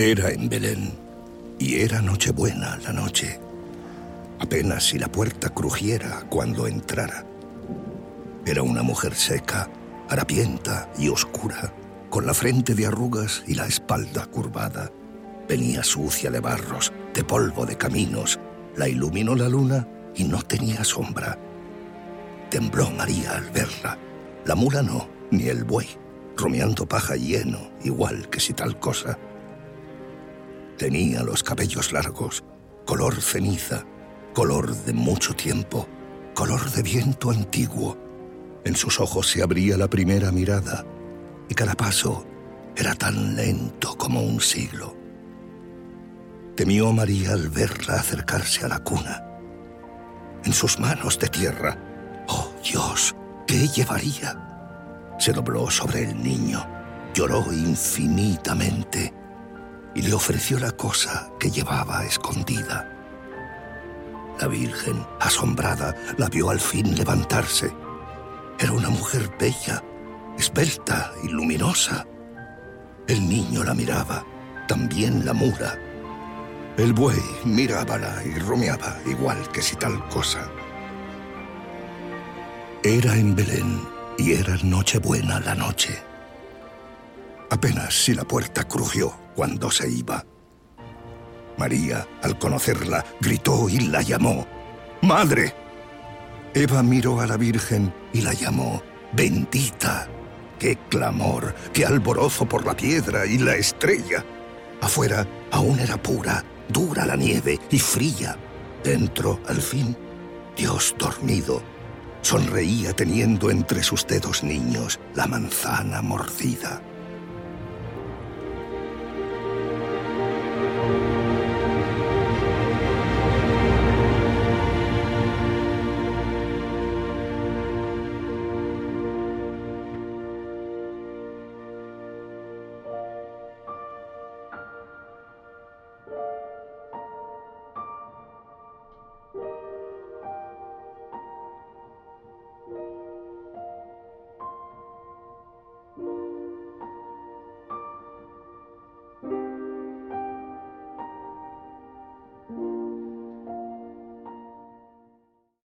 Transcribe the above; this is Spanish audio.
Era en Belén, y era Nochebuena la noche. Apenas si la puerta crujiera cuando entrara. Era una mujer seca, harapienta y oscura, con la frente de arrugas y la espalda curvada. Venía sucia de barros, de polvo de caminos. La iluminó la luna y no tenía sombra. Tembló María al verla. La mula no, ni el buey, rumiando paja lleno, igual que si tal cosa. Tenía los cabellos largos, color ceniza, color de mucho tiempo, color de viento antiguo. En sus ojos se abría la primera mirada y cada paso era tan lento como un siglo. Temió María al verla acercarse a la cuna. En sus manos de tierra, oh Dios, ¿qué llevaría? Se dobló sobre el niño, lloró infinitamente y le ofreció la cosa que llevaba escondida. La Virgen, asombrada, la vio al fin levantarse. Era una mujer bella, esbelta y luminosa. El niño la miraba, también la mula. El buey mirábala y rumiaba igual que si tal cosa. Era en Belén y era Nochebuena la noche. Apenas si la puerta crujió cuando se iba. María, al conocerla, gritó y la llamó. ¡Madre! Eva miró a la Virgen y la llamó. ¡Bendita! ¡Qué clamor! ¡Qué alborozo por la piedra y la estrella! Afuera aún era pura, dura la nieve y fría. Dentro, al fin, Dios dormido, sonreía teniendo entre sus dedos niños la manzana mordida.